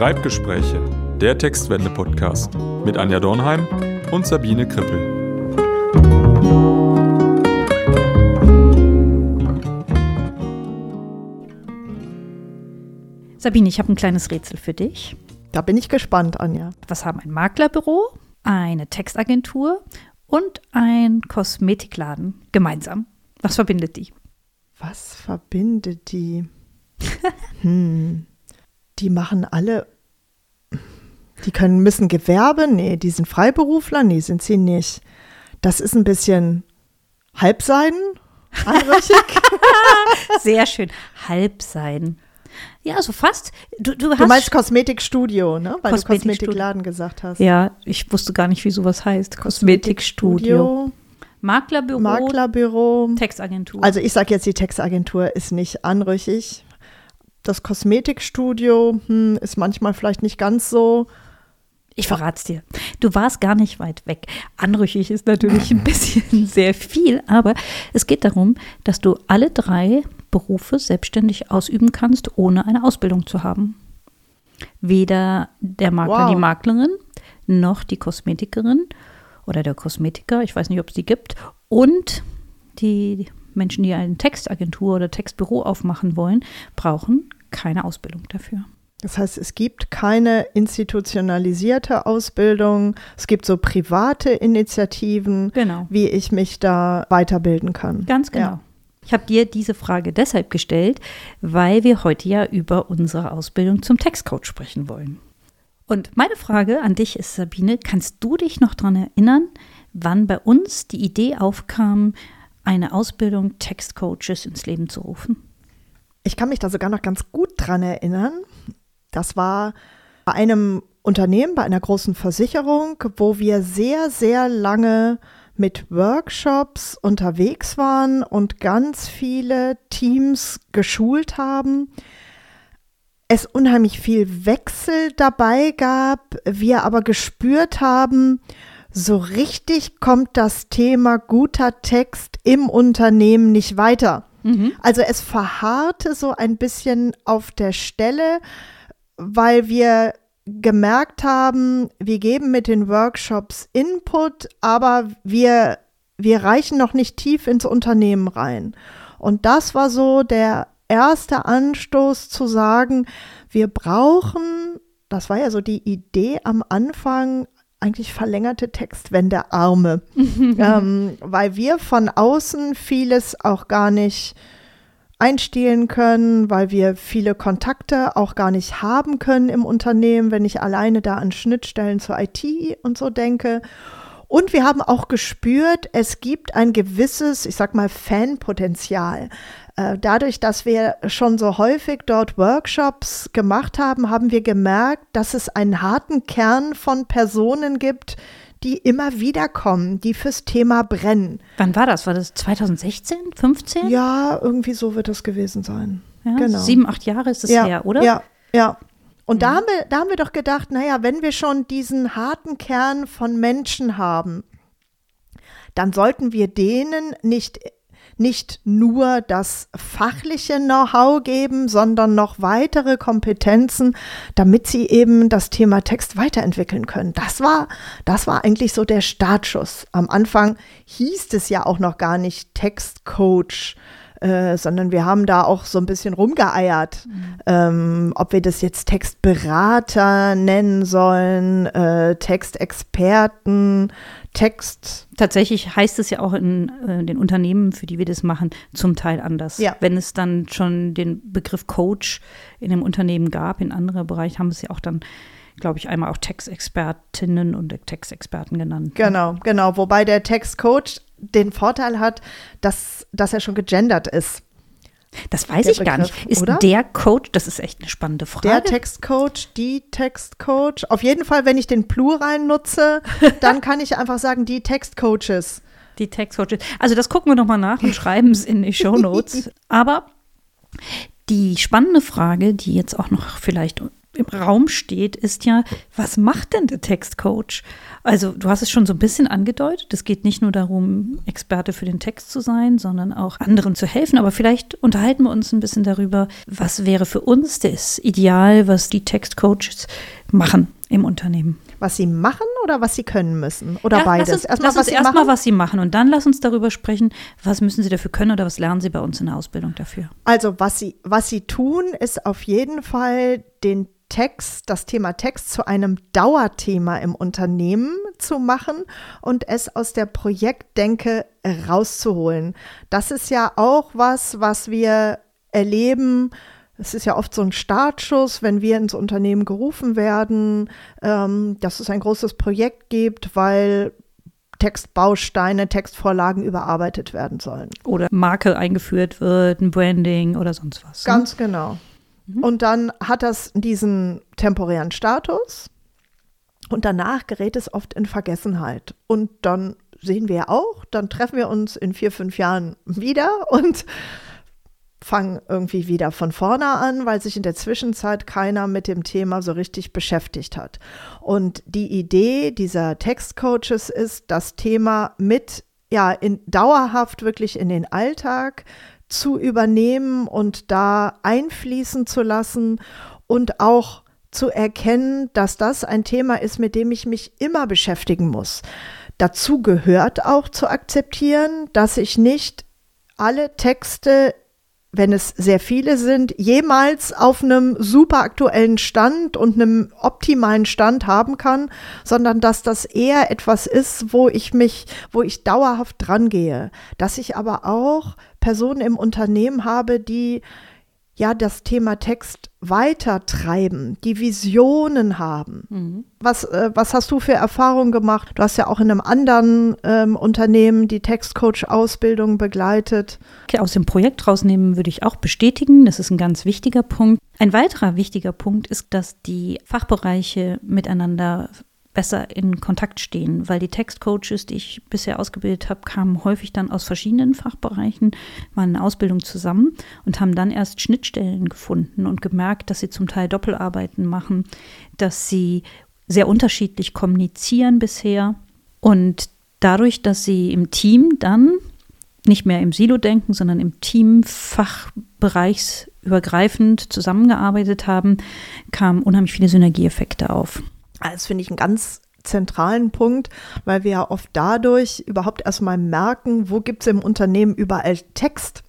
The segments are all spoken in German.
Schreibgespräche, der Textwende-Podcast mit Anja Dornheim und Sabine Krippel. Sabine, ich habe ein kleines Rätsel für dich. Da bin ich gespannt, Anja. Was haben ein Maklerbüro, eine Textagentur und ein Kosmetikladen gemeinsam? Was verbindet die? Was verbindet die? hm. Die machen alle. Die können müssen Gewerbe? Nee, die sind Freiberufler? Nee, sind sie nicht. Das ist ein bisschen Halbseiden, anrüchig. Sehr schön. Halbseiden. Ja, also fast. Du, du, du meinst Kosmetikstudio, ne? Weil Kosmetik du Kosmetikladen gesagt hast. Ja, ich wusste gar nicht, wie sowas heißt. Kosmetikstudio. Kosmetik Maklerbüro. Maklerbüro. Textagentur. Also ich sage jetzt, die Textagentur ist nicht anrüchig. Das Kosmetikstudio hm, ist manchmal vielleicht nicht ganz so. Ich verrat's dir. Du warst gar nicht weit weg. Anrüchig ist natürlich ein bisschen sehr viel, aber es geht darum, dass du alle drei Berufe selbstständig ausüben kannst, ohne eine Ausbildung zu haben. Weder der Makler, wow. die Maklerin, noch die Kosmetikerin oder der Kosmetiker, ich weiß nicht, ob es die gibt, und die Menschen, die eine Textagentur oder Textbüro aufmachen wollen, brauchen keine Ausbildung dafür. Das heißt, es gibt keine institutionalisierte Ausbildung. Es gibt so private Initiativen, genau. wie ich mich da weiterbilden kann. Ganz genau. Ja. Ich habe dir diese Frage deshalb gestellt, weil wir heute ja über unsere Ausbildung zum Textcoach sprechen wollen. Und meine Frage an dich ist, Sabine, kannst du dich noch daran erinnern, wann bei uns die Idee aufkam, eine Ausbildung Textcoaches ins Leben zu rufen? Ich kann mich da sogar noch ganz gut dran erinnern. Das war bei einem Unternehmen, bei einer großen Versicherung, wo wir sehr, sehr lange mit Workshops unterwegs waren und ganz viele Teams geschult haben. Es unheimlich viel Wechsel dabei gab, wir aber gespürt haben, so richtig kommt das Thema guter Text im Unternehmen nicht weiter. Mhm. Also es verharrte so ein bisschen auf der Stelle, weil wir gemerkt haben, wir geben mit den Workshops Input, aber wir, wir reichen noch nicht tief ins Unternehmen rein. Und das war so der erste Anstoß zu sagen, wir brauchen, das war ja so die Idee am Anfang, eigentlich verlängerte Textwendearme, ähm, weil wir von außen vieles auch gar nicht einstehlen können, weil wir viele Kontakte auch gar nicht haben können im Unternehmen, wenn ich alleine da an Schnittstellen zur IT und so denke. Und wir haben auch gespürt, es gibt ein gewisses, ich sag mal, Fanpotenzial. Äh, dadurch, dass wir schon so häufig dort Workshops gemacht haben, haben wir gemerkt, dass es einen harten Kern von Personen gibt, die immer wieder kommen, die fürs Thema brennen. Wann war das? War das 2016, 15? Ja, irgendwie so wird das gewesen sein. Ja, genau. Sieben, acht Jahre ist es ja, her, oder? Ja, ja. Und mhm. da, haben wir, da haben wir doch gedacht, naja, wenn wir schon diesen harten Kern von Menschen haben, dann sollten wir denen nicht nicht nur das fachliche Know-how geben, sondern noch weitere Kompetenzen, damit sie eben das Thema Text weiterentwickeln können. Das war, das war eigentlich so der Startschuss. Am Anfang hieß es ja auch noch gar nicht Textcoach. Äh, sondern wir haben da auch so ein bisschen rumgeeiert, mhm. ähm, ob wir das jetzt Textberater nennen sollen, äh, Textexperten, Text. Tatsächlich heißt es ja auch in äh, den Unternehmen, für die wir das machen, zum Teil anders. Ja. Wenn es dann schon den Begriff Coach in dem Unternehmen gab, in anderen Bereichen haben es ja auch dann glaube ich, einmal auch Textexpertinnen und Textexperten genannt. Ne? Genau, genau. Wobei der Textcoach den Vorteil hat, dass, dass er schon gegendert ist. Das weiß ich Begriff, gar nicht. Ist oder? der Coach, das ist echt eine spannende Frage. Der Textcoach, die Textcoach. Auf jeden Fall, wenn ich den Plural nutze, dann kann ich einfach sagen, die Textcoaches. Die Textcoaches. Also das gucken wir nochmal nach und schreiben es in die Show Notes. Aber die spannende Frage, die jetzt auch noch vielleicht im Raum steht, ist ja, was macht denn der Textcoach? Also du hast es schon so ein bisschen angedeutet. Es geht nicht nur darum, Experte für den Text zu sein, sondern auch anderen zu helfen. Aber vielleicht unterhalten wir uns ein bisschen darüber, was wäre für uns das Ideal, was die Textcoaches machen im Unternehmen. Was sie machen oder was sie können müssen? Oder ja, beides? Lass uns Erstmal, lass uns was sie erstmal, machen? was sie machen. Und dann lass uns darüber sprechen, was müssen sie dafür können oder was lernen sie bei uns in der Ausbildung dafür. Also, was sie, was sie tun, ist auf jeden Fall den Text, das Thema Text zu einem Dauerthema im Unternehmen zu machen und es aus der Projektdenke rauszuholen. Das ist ja auch was, was wir erleben. Es ist ja oft so ein Startschuss, wenn wir ins Unternehmen gerufen werden, ähm, dass es ein großes Projekt gibt, weil Textbausteine, Textvorlagen überarbeitet werden sollen. Oder Marke eingeführt wird, ein Branding oder sonst was. ne? Ganz genau. Und dann hat das diesen temporären Status und danach gerät es oft in Vergessenheit. Und dann sehen wir ja auch, dann treffen wir uns in vier, fünf Jahren wieder und fangen irgendwie wieder von vorne an, weil sich in der Zwischenzeit keiner mit dem Thema so richtig beschäftigt hat. Und die Idee dieser Textcoaches ist, das Thema mit, ja, in, dauerhaft wirklich in den Alltag zu übernehmen und da einfließen zu lassen und auch zu erkennen, dass das ein Thema ist, mit dem ich mich immer beschäftigen muss. Dazu gehört auch zu akzeptieren, dass ich nicht alle Texte, wenn es sehr viele sind, jemals auf einem super aktuellen Stand und einem optimalen Stand haben kann, sondern dass das eher etwas ist, wo ich mich, wo ich dauerhaft dran gehe. Dass ich aber auch Personen im Unternehmen habe, die ja das Thema Text weitertreiben, die Visionen haben. Was, äh, was hast du für Erfahrungen gemacht? Du hast ja auch in einem anderen ähm, Unternehmen die Textcoach-Ausbildung begleitet. Okay, aus dem Projekt rausnehmen würde ich auch bestätigen. Das ist ein ganz wichtiger Punkt. Ein weiterer wichtiger Punkt ist, dass die Fachbereiche miteinander besser in Kontakt stehen, weil die Textcoaches, die ich bisher ausgebildet habe, kamen häufig dann aus verschiedenen Fachbereichen, waren in Ausbildung zusammen und haben dann erst Schnittstellen gefunden und gemerkt, dass sie zum Teil Doppelarbeiten machen, dass sie sehr unterschiedlich kommunizieren bisher und dadurch, dass sie im Team dann nicht mehr im Silo denken, sondern im Team fachbereichsübergreifend zusammengearbeitet haben, kamen unheimlich viele Synergieeffekte auf. Das finde ich einen ganz zentralen Punkt, weil wir ja oft dadurch überhaupt erstmal merken, wo gibt es im Unternehmen überall Text.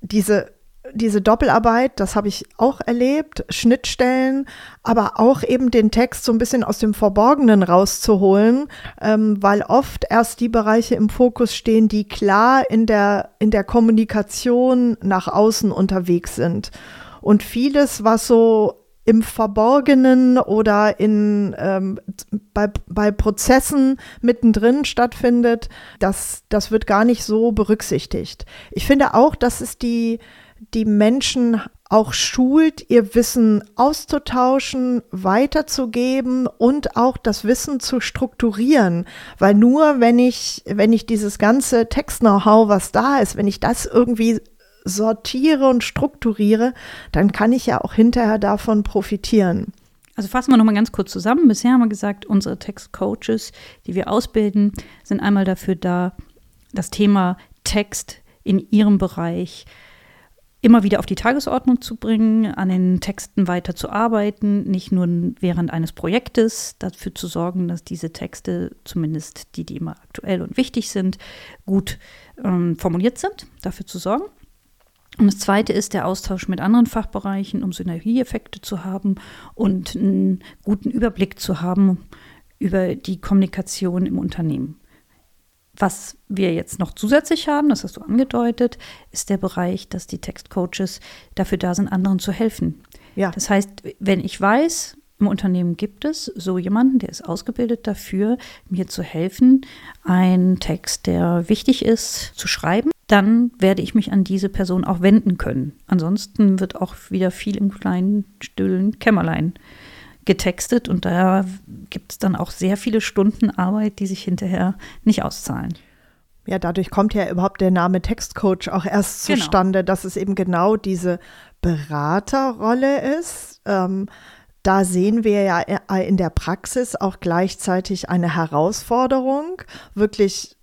Diese, diese Doppelarbeit, das habe ich auch erlebt, Schnittstellen, aber auch eben den Text so ein bisschen aus dem Verborgenen rauszuholen, ähm, weil oft erst die Bereiche im Fokus stehen, die klar in der, in der Kommunikation nach außen unterwegs sind. Und vieles, was so im Verborgenen oder in, ähm, bei, bei Prozessen mittendrin stattfindet, das, das wird gar nicht so berücksichtigt. Ich finde auch, dass es die, die Menschen auch schult, ihr Wissen auszutauschen, weiterzugeben und auch das Wissen zu strukturieren. Weil nur wenn ich, wenn ich dieses ganze Text-Know-how, was da ist, wenn ich das irgendwie sortiere und strukturiere, dann kann ich ja auch hinterher davon profitieren. Also fassen wir nochmal ganz kurz zusammen. Bisher haben wir gesagt, unsere Textcoaches, die wir ausbilden, sind einmal dafür da, das Thema Text in ihrem Bereich immer wieder auf die Tagesordnung zu bringen, an den Texten weiter zu arbeiten, nicht nur während eines Projektes, dafür zu sorgen, dass diese Texte, zumindest die, die immer aktuell und wichtig sind, gut ähm, formuliert sind, dafür zu sorgen. Und das zweite ist der Austausch mit anderen Fachbereichen, um Synergieeffekte zu haben und einen guten Überblick zu haben über die Kommunikation im Unternehmen. Was wir jetzt noch zusätzlich haben, das hast du angedeutet, ist der Bereich, dass die Textcoaches dafür da sind, anderen zu helfen. Ja. Das heißt, wenn ich weiß, im Unternehmen gibt es so jemanden, der ist ausgebildet dafür, mir zu helfen, einen Text, der wichtig ist, zu schreiben, dann werde ich mich an diese Person auch wenden können. Ansonsten wird auch wieder viel im kleinen, stillen Kämmerlein getextet und da gibt es dann auch sehr viele Stunden Arbeit, die sich hinterher nicht auszahlen. Ja, dadurch kommt ja überhaupt der Name Textcoach auch erst Genau. zustande, dass es eben genau diese Beraterrolle ist. Ähm, da sehen wir ja in der Praxis auch gleichzeitig eine Herausforderung, wirklich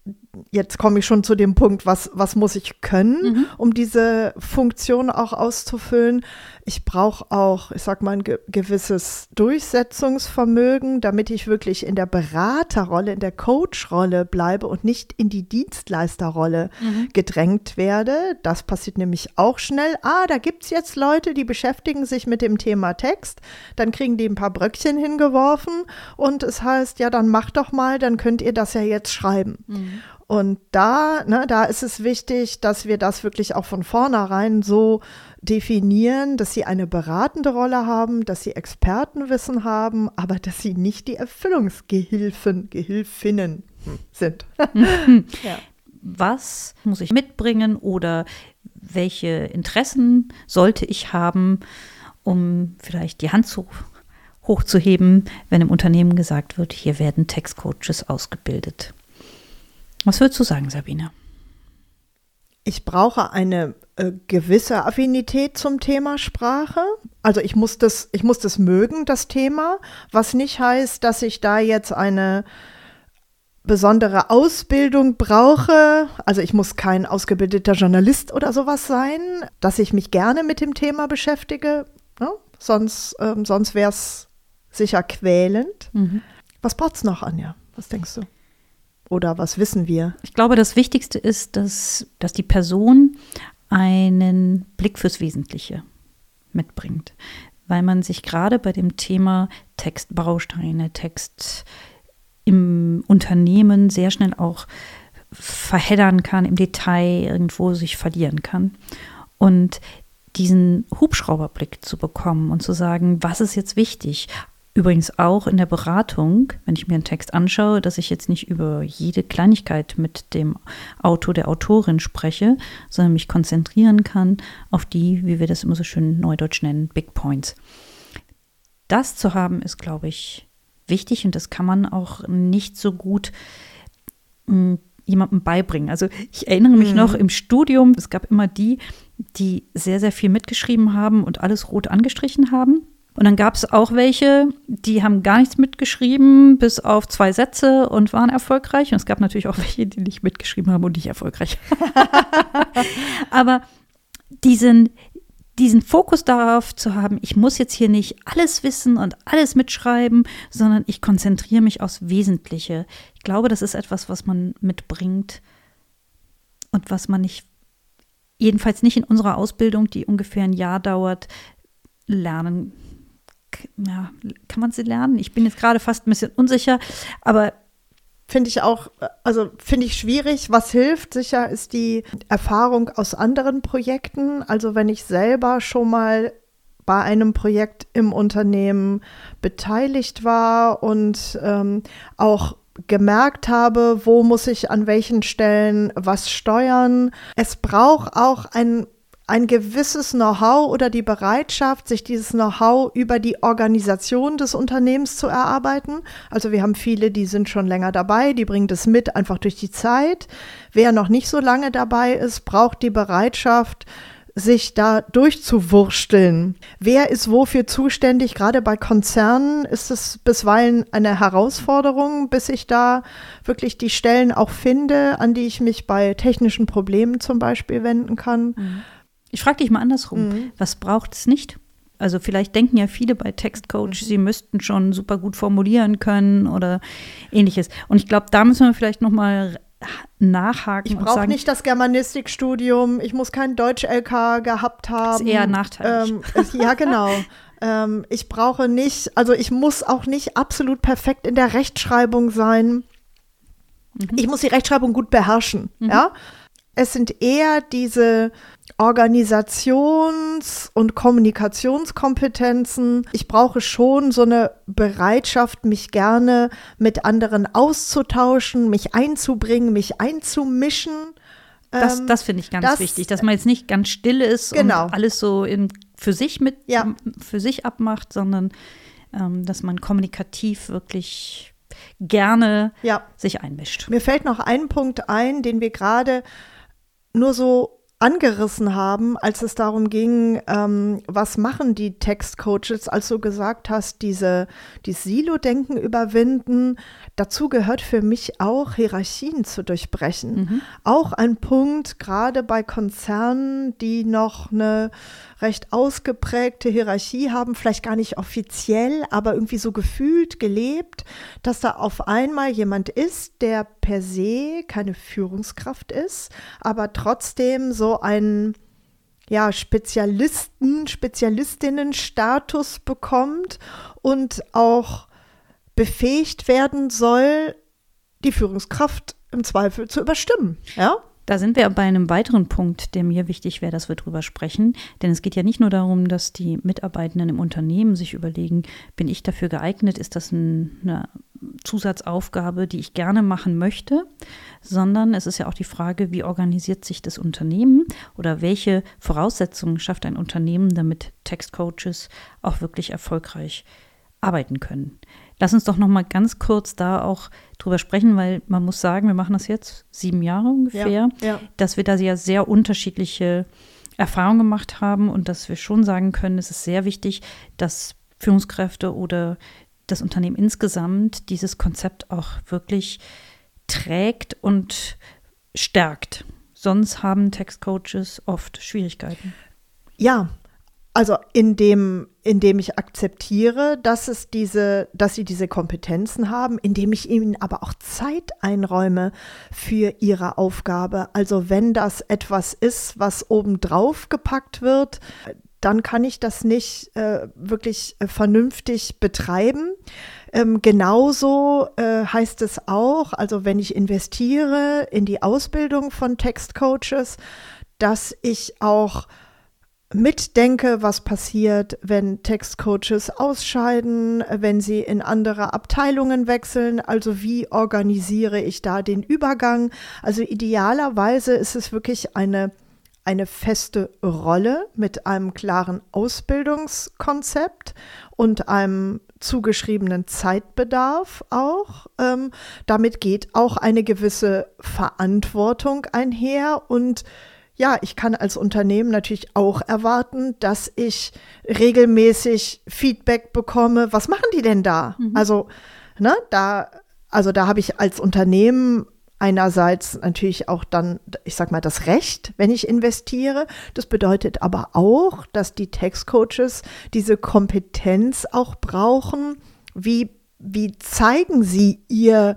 jetzt komme ich schon zu dem Punkt, was, was muss ich können, mhm. um diese Funktion auch auszufüllen. Ich brauche auch, ich sag mal, ein ge gewisses Durchsetzungsvermögen, damit ich wirklich in der Beraterrolle, in der Coachrolle bleibe und nicht in die Dienstleisterrolle mhm. gedrängt werde. Das passiert nämlich auch schnell. Ah, da gibt es jetzt Leute, die beschäftigen sich mit dem Thema Text. Dann kriegen die ein paar Bröckchen hingeworfen und es heißt, ja, dann macht doch mal, dann könnt ihr das ja jetzt schreiben. Mhm. Und da, ne, da ist es wichtig, dass wir das wirklich auch von vornherein so definieren, dass sie eine beratende Rolle haben, dass sie Expertenwissen haben, aber dass sie nicht die Erfüllungsgehilfen, Gehilfinnen sind. ja. Was muss ich mitbringen oder welche Interessen sollte ich haben, um vielleicht die Hand zu, hochzuheben, wenn im Unternehmen gesagt wird, hier werden Textcoaches ausgebildet? Was würdest du sagen, Sabine? Ich brauche eine äh, gewisse Affinität zum Thema Sprache. Also ich muss das, ich muss das mögen, das Thema, was nicht heißt, dass ich da jetzt eine besondere Ausbildung brauche. Also ich muss kein ausgebildeter Journalist oder sowas sein, dass ich mich gerne mit dem Thema beschäftige. Ne? Sonst, ähm, sonst wäre es sicher quälend. Mhm. Was braucht es noch, Anja? Was denkst du? Oder was wissen wir? Ich glaube, das Wichtigste ist, dass, dass die Person einen Blick fürs Wesentliche mitbringt, weil man sich gerade bei dem Thema Textbausteine, Text im Unternehmen sehr schnell auch verheddern kann, im Detail irgendwo sich verlieren kann. Und diesen Hubschrauberblick zu bekommen und zu sagen, was ist jetzt wichtig? Übrigens auch in der Beratung, wenn ich mir einen Text anschaue, dass ich jetzt nicht über jede Kleinigkeit mit dem Autor, der Autorin spreche, sondern mich konzentrieren kann auf die, wie wir das immer so schön neudeutsch nennen, Big Points. Das zu haben ist, glaube ich, wichtig und das kann man auch nicht so gut mh, hm, jemandem beibringen. Also ich erinnere mich mhm. noch im Studium, es gab immer die, die sehr, sehr viel mitgeschrieben haben und alles rot angestrichen haben. Und dann gab es auch welche, die haben gar nichts mitgeschrieben, bis auf zwei Sätze und waren erfolgreich. Und es gab natürlich auch welche, die nicht mitgeschrieben haben und nicht erfolgreich. Aber diesen, diesen Fokus darauf zu haben, ich muss jetzt hier nicht alles wissen und alles mitschreiben, sondern ich konzentriere mich aufs Wesentliche. Ich glaube, das ist etwas, was man mitbringt und was man nicht, jedenfalls nicht in unserer Ausbildung, die ungefähr ein Jahr dauert, lernen ja, kann man sie lernen? Ich bin jetzt gerade fast ein bisschen unsicher, aber Finde ich auch, also finde ich schwierig. Was hilft sicher ist die Erfahrung aus anderen Projekten. Also wenn ich selber schon mal bei einem Projekt im Unternehmen beteiligt war und ähm, auch gemerkt habe, wo muss ich an welchen Stellen was steuern. Es braucht auch ein ein gewisses Know-how oder die Bereitschaft, sich dieses Know-how über die Organisation des Unternehmens zu erarbeiten. Also wir haben viele, die sind schon länger dabei, die bringen das mit einfach durch die Zeit. Wer noch nicht so lange dabei ist, braucht die Bereitschaft, sich da durchzuwursteln. Wer ist wofür zuständig? Gerade bei Konzernen ist es bisweilen eine Herausforderung, bis ich da wirklich die Stellen auch finde, an die ich mich bei technischen Problemen zum Beispiel wenden kann. Mhm. Ich frage dich mal andersrum. Mhm. Was braucht es nicht? Also vielleicht denken ja viele bei Textcoach, mhm. sie müssten schon super gut formulieren können oder ähnliches. Und ich glaube, da müssen wir vielleicht noch mal nachhaken. Ich brauche nicht das Germanistikstudium, ich muss kein Deutsch-LK gehabt haben. Das ist eher nachteilig. Ähm, ja, genau. ähm, ich brauche nicht, also ich muss auch nicht absolut perfekt in der Rechtschreibung sein. Mhm. Ich muss die Rechtschreibung gut beherrschen, mhm. ja. Es sind eher diese Organisations- und Kommunikationskompetenzen. Ich brauche schon so eine Bereitschaft, mich gerne mit anderen auszutauschen, mich einzubringen, mich einzumischen. Das, ähm, das finde ich ganz das, wichtig, dass man jetzt nicht ganz still ist genau. und alles so in, für sich mit ja. für sich abmacht, sondern ähm, dass man kommunikativ wirklich gerne ja. sich einmischt. Mir fällt noch ein Punkt ein, den wir gerade nur so angerissen haben, als es darum ging, ähm, was machen die Textcoaches, als du gesagt hast, diese, dieses Silo-Denken überwinden. Dazu gehört für mich auch, Hierarchien zu durchbrechen. Mhm. Auch ein Punkt, gerade bei Konzernen, die noch eine recht ausgeprägte Hierarchie haben, vielleicht gar nicht offiziell, aber irgendwie so gefühlt, gelebt, dass da auf einmal jemand ist, der per se keine Führungskraft ist, aber trotzdem so einen ja, Spezialisten, Spezialistinnenstatus bekommt und auch befähigt werden soll, die Führungskraft im Zweifel zu überstimmen. Ja? Da sind wir bei einem weiteren Punkt, der mir wichtig wäre, dass wir drüber sprechen. Denn es geht ja nicht nur darum, dass die Mitarbeitenden im Unternehmen sich überlegen, bin ich dafür geeignet, ist das ein, eine Zusatzaufgabe, die ich gerne machen möchte, sondern es ist ja auch die Frage, wie organisiert sich das Unternehmen? Oder welche Voraussetzungen schafft ein Unternehmen, damit Textcoaches auch wirklich erfolgreich arbeiten können. Lass uns doch noch mal ganz kurz da auch drüber sprechen, weil man muss sagen, wir machen das jetzt sieben Jahre ungefähr, ja, ja. dass wir da ja sehr unterschiedliche Erfahrungen gemacht haben und dass wir schon sagen können, es ist sehr wichtig, dass Führungskräfte oder das Unternehmen insgesamt dieses Konzept auch wirklich trägt und stärkt. Sonst haben Textcoaches oft Schwierigkeiten. Ja, also indem, indem ich akzeptiere, dass es diese, dass sie diese Kompetenzen haben, indem ich ihnen aber auch Zeit einräume für ihre Aufgabe. Also wenn das etwas ist, was obendrauf gepackt wird, dann kann ich das nicht äh, wirklich äh, vernünftig betreiben. Ähm, genauso äh, heißt es auch, also wenn ich investiere in die Ausbildung von Textcoaches, dass ich auch mitdenke, was passiert, wenn Textcoaches ausscheiden, wenn sie in andere Abteilungen wechseln. Also wie organisiere ich da den Übergang? Also idealerweise ist es wirklich eine eine feste Rolle mit einem klaren Ausbildungskonzept und einem zugeschriebenen Zeitbedarf auch. Ähm, damit geht auch eine gewisse Verantwortung einher und ja, ich kann als Unternehmen natürlich auch erwarten, dass ich regelmäßig Feedback bekomme. Was machen die denn da? Mhm. Also, ne, da, also da habe ich als Unternehmen einerseits natürlich auch dann, ich sag mal, das Recht, wenn ich investiere. Das bedeutet aber auch, dass die Textcoaches diese Kompetenz auch brauchen. Wie, wie zeigen sie ihr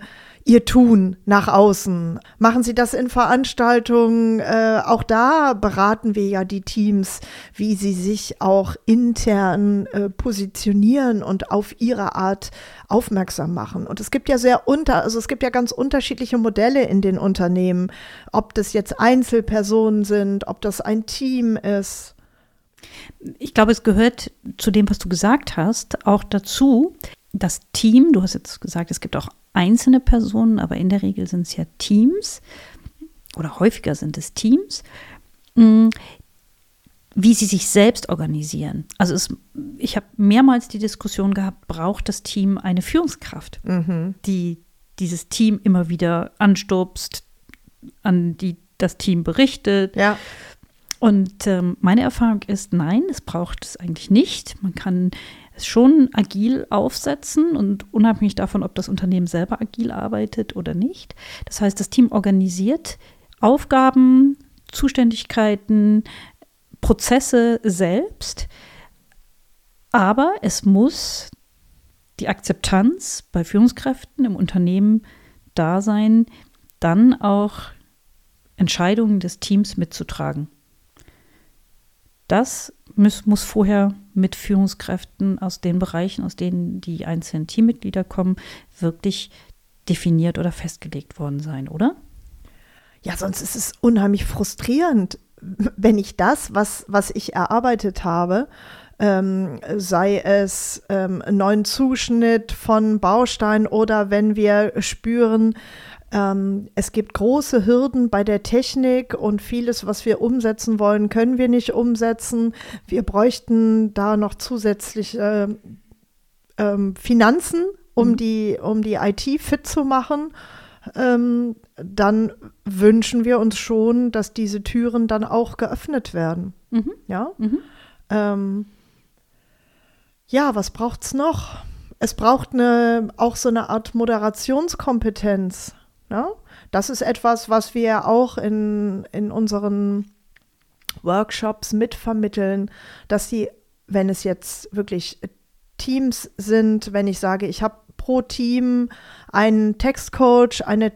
ihr Tun nach außen? Machen Sie das in Veranstaltungen? Äh, auch da beraten wir ja die Teams, wie sie sich auch intern äh, positionieren und auf ihre Art aufmerksam machen. Und es gibt ja sehr unter, also es gibt ja ganz unterschiedliche Modelle in den Unternehmen, ob das jetzt Einzelpersonen sind, ob das ein Team ist. Ich glaube, es gehört zu dem, was du gesagt hast, auch dazu, das Team, du hast jetzt gesagt, es gibt auch einzelne Personen, aber in der Regel sind es ja Teams oder häufiger sind es Teams, mm, wie sie sich selbst organisieren. Also es, ich habe mehrmals die Diskussion gehabt, braucht das Team eine Führungskraft, mhm. die dieses Team immer wieder anstupst, an die das Team berichtet. Ja. Und ähm, meine Erfahrung ist, nein, es braucht es eigentlich nicht. Man kann schon agil aufsetzen und unabhängig davon, ob das Unternehmen selber agil arbeitet oder nicht. Das heißt, das Team organisiert Aufgaben, Zuständigkeiten, Prozesse selbst, aber es muss die Akzeptanz bei Führungskräften im Unternehmen da sein, dann auch Entscheidungen des Teams mitzutragen. Das muss, muss vorher mit Führungskräften aus den Bereichen, aus denen die einzelnen Teammitglieder kommen, wirklich definiert oder festgelegt worden sein, oder? Ja, sonst ist es unheimlich frustrierend, wenn ich das, was, was ich erarbeitet habe, ähm, sei es ähm, neuen Zuschnitt von Bausteinen oder wenn wir spüren, ähm, es gibt große Hürden bei der Technik und vieles, was wir umsetzen wollen, können wir nicht umsetzen. Wir bräuchten da noch zusätzliche ähm, Finanzen, um, mhm. die, um die IT fit zu machen. ähm, dann wünschen wir uns schon, dass diese Türen dann auch geöffnet werden. Mhm. Ja. Mhm. Ähm, ja, was braucht's noch? Es braucht eine, auch so eine Art Moderationskompetenz. Ne? Das ist etwas, was wir auch in, in unseren Workshops mitvermitteln, dass sie, wenn es jetzt wirklich Teams sind, wenn ich sage, ich habe pro Team einen Textcoach, eine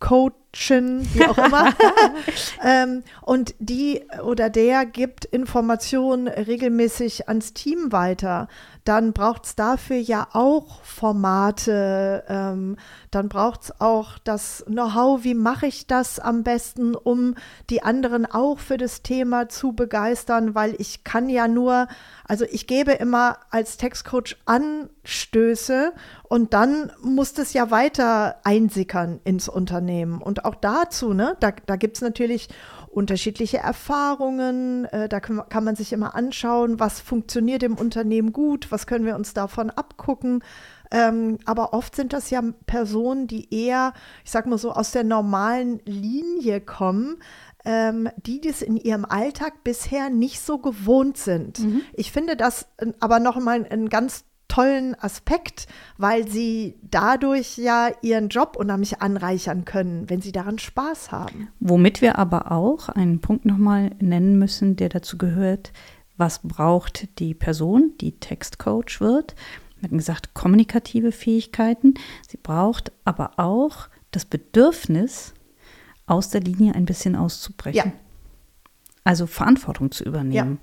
Textcoachin, wie auch immer. ähm, und die oder der gibt Informationen regelmäßig ans Team weiter. Dann braucht es dafür ja auch Formate, ähm, dann braucht es auch das Know-how, wie mache ich das am besten, um die anderen auch für das Thema zu begeistern, weil ich kann ja nur, also ich gebe immer als Textcoach Anstöße und dann muss das ja weiter einsickern ins Unternehmen. Und auch dazu, ne, da, da gibt es natürlich unterschiedliche Erfahrungen. Äh, da kann, kann man sich immer anschauen, was funktioniert im Unternehmen gut, was können wir uns davon abgucken. Ähm, aber oft sind das ja Personen, die eher, ich sag mal so, aus der normalen Linie kommen, ähm, die das in ihrem Alltag bisher nicht so gewohnt sind. Ich finde das äh, aber noch mal ein ganz tollen Aspekt, weil sie dadurch ja ihren Job unheimlich anreichern können, wenn sie daran Spaß haben. Womit wir aber auch einen Punkt nochmal nennen müssen, der dazu gehört, was braucht die Person, die Textcoach wird. Wir hatten gesagt, kommunikative Fähigkeiten. Sie braucht aber auch das Bedürfnis, aus der Linie ein bisschen auszubrechen. Ja. Also Verantwortung zu übernehmen.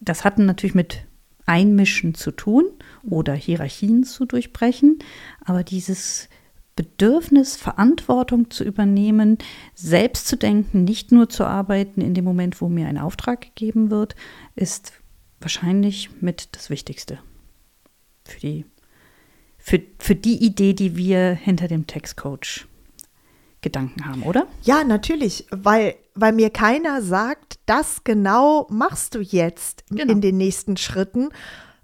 Das hat natürlich mit Einmischen zu tun oder Hierarchien zu durchbrechen, aber dieses Bedürfnis, Verantwortung zu übernehmen, selbst zu denken, nicht nur zu arbeiten in dem Moment, wo mir ein Auftrag gegeben wird, ist wahrscheinlich mit das Wichtigste für die, für, für die Idee, die wir hinter dem Textcoach Gedanken haben, oder? Ja, natürlich, weil, weil mir keiner sagt, das genau machst du jetzt Genau. in den nächsten Schritten,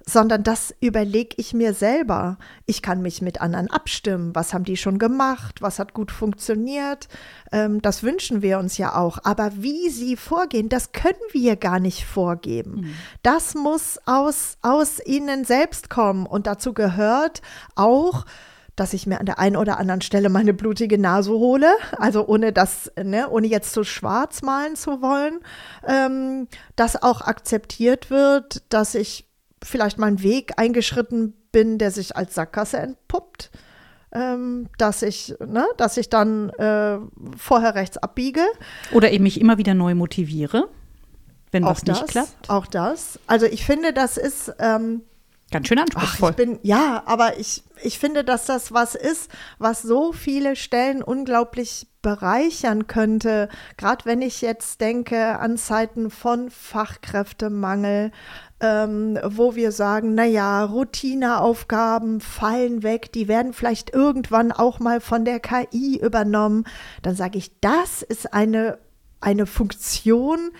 sondern das überlege ich mir selber. Ich kann mich mit anderen abstimmen. Was haben die schon gemacht? Was hat gut funktioniert? Ähm, das wünschen wir uns ja auch. Aber wie sie vorgehen, das können wir gar nicht vorgeben. Das muss aus, aus ihnen selbst kommen. Und dazu gehört auch, dass ich mir an der einen oder anderen Stelle meine blutige Nase hole, also ohne das, ne, ohne jetzt so schwarz malen zu wollen, ähm, dass auch akzeptiert wird, dass ich vielleicht mal einen Weg eingeschritten bin, der sich als Sackgasse entpuppt, ähm, dass ich, ne, dass ich dann äh, vorher rechts abbiege. Oder eben mich immer wieder neu motiviere, wenn Auch was nicht das, klappt. auch das. Also ich finde, das ist ähm, Ganz schön Ach, anspruchsvoll. ich bin, ja, aber ich, ich finde, dass das was ist, was so viele Stellen unglaublich bereichern könnte. Gerade wenn ich jetzt denke an Zeiten von Fachkräftemangel, ähm, wo wir sagen, naja, Routineaufgaben fallen weg, die werden vielleicht irgendwann auch mal von der KI übernommen. Dann sage ich, das ist eine, eine Funktion,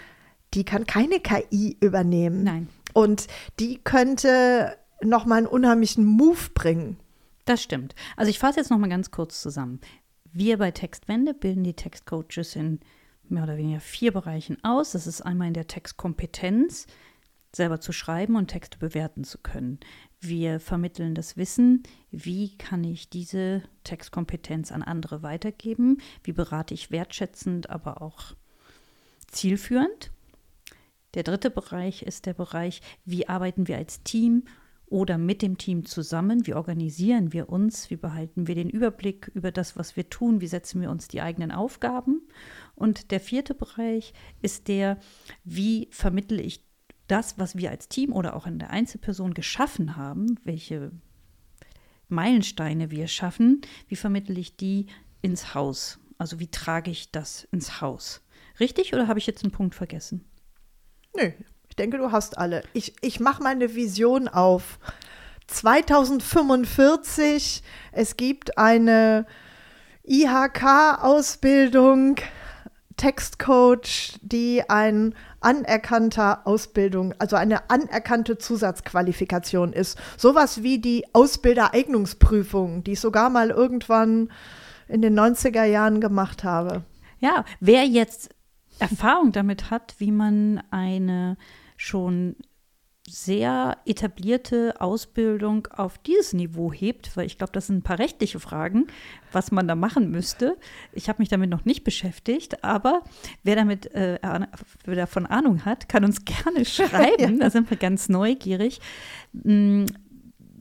die kann keine KI übernehmen. Nein. Und die könnte nochmal einen unheimlichen Move bringen. Das stimmt. Also ich fasse jetzt noch mal ganz kurz zusammen. Wir bei Textwende bilden die Textcoaches in mehr oder weniger vier Bereichen aus. Das ist einmal in der Textkompetenz, selber zu schreiben und Texte bewerten zu können. Wir vermitteln das Wissen, wie kann ich diese Textkompetenz an andere weitergeben, wie berate ich wertschätzend, aber auch zielführend. Der dritte Bereich ist der Bereich, wie arbeiten wir als Team oder mit dem Team zusammen, wie organisieren wir uns, wie behalten wir den Überblick über das, was wir tun, wie setzen wir uns die eigenen Aufgaben. Und der vierte Bereich ist der, wie vermittle ich das, was wir als Team oder auch in der Einzelperson geschaffen haben, welche Meilensteine wir schaffen, wie vermittle ich die ins Haus? Also wie trage ich das ins Haus? Richtig oder habe ich jetzt einen Punkt vergessen? Nö, ich denke, du hast alle. Ich, ich mache mal eine Vision auf. 2045, es gibt eine IHK-Ausbildung, Textcoach, die ein anerkannter Ausbildung, also eine anerkannte Zusatzqualifikation ist. Sowas wie die Ausbildereignungsprüfung, die es sogar mal irgendwann in den 90er Jahren gemacht habe. Ja, wer jetzt Erfahrung damit hat, wie man eine schon sehr etablierte Ausbildung auf dieses Niveau hebt, weil ich glaube, das sind ein paar rechtliche Fragen, was man da machen müsste. Ich habe mich damit noch nicht beschäftigt, aber wer damit äh, wer davon Ahnung hat, kann uns gerne schreiben. ja. Da sind wir ganz neugierig, hm,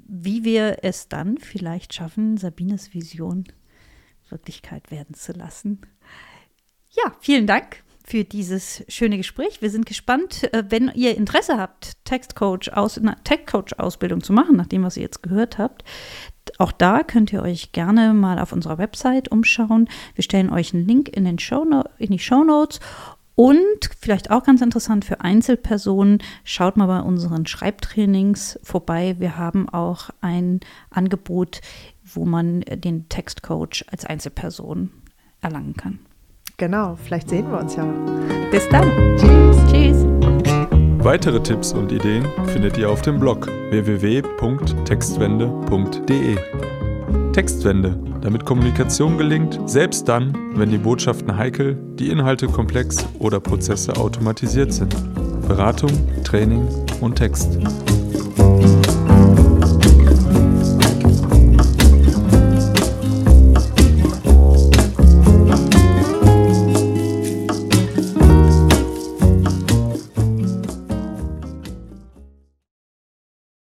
wie wir es dann vielleicht schaffen, Sabines Vision Wirklichkeit werden zu lassen. Ja, vielen Dank für dieses schöne Gespräch. Wir sind gespannt, äh, wenn ihr Interesse habt, Textcoach aus, eine Tech-Coach-Ausbildung zu machen, nach dem, was ihr jetzt gehört habt. Auch da könnt ihr euch gerne mal auf unserer Website umschauen. Wir stellen euch einen Link in, den Show in die Show Notes. Und vielleicht auch ganz interessant für Einzelpersonen, schaut mal bei unseren Schreibtrainings vorbei. Wir haben auch ein Angebot, wo man den Textcoach als Einzelperson erlangen kann. Genau, vielleicht sehen wir uns ja. Bis dann. Tschüss. Tschüss. Weitere Tipps und Ideen findet ihr auf dem Blog www.textwende.de. Textwende, damit Kommunikation gelingt, selbst dann, wenn die Botschaften heikel, die Inhalte komplex oder Prozesse automatisiert sind. Beratung, Training und Text.